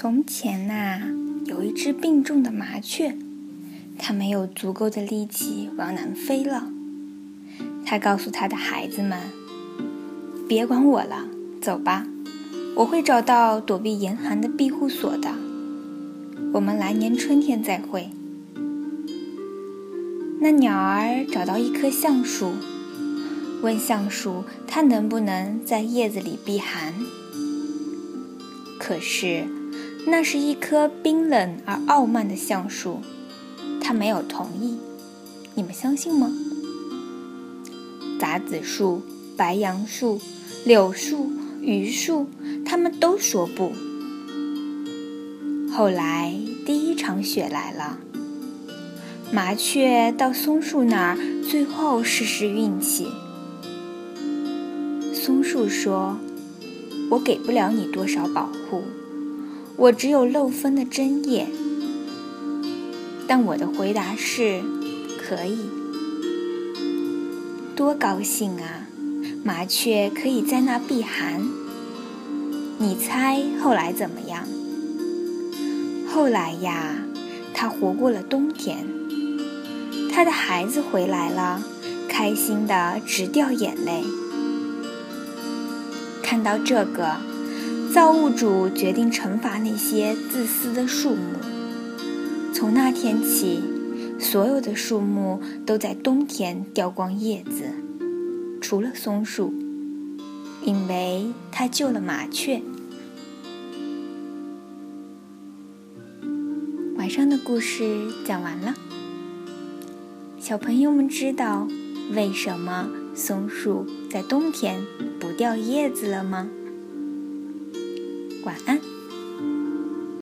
从前呐，有一只病重的麻雀，它没有足够的力气往南飞了。它告诉它的孩子们：“别管我了，走吧，我会找到躲避严寒的庇护所的。我们来年春天再会。”那鸟儿找到一棵橡树，问橡树：“它能不能在叶子里避寒？”可是，那是一棵冰冷而傲慢的橡树，它没有同意。你们相信吗？杂子树、白杨树、柳树、榆树，他们都说不。后来，第一场雪来了，麻雀到松树那儿，最后试试运气。松树说。我给不了你多少保护，我只有漏风的针叶。但我的回答是，可以。多高兴啊！麻雀可以在那避寒。你猜后来怎么样？后来呀，它活过了冬天。它的孩子回来了，开心的直掉眼泪。看到这个，造物主决定惩罚那些自私的树木。从那天起，所有的树木都在冬天掉光叶子，除了松树，因为它救了麻雀。晚上的故事讲完了，小朋友们知道为什么松树在冬天？不掉叶子了吗？晚安。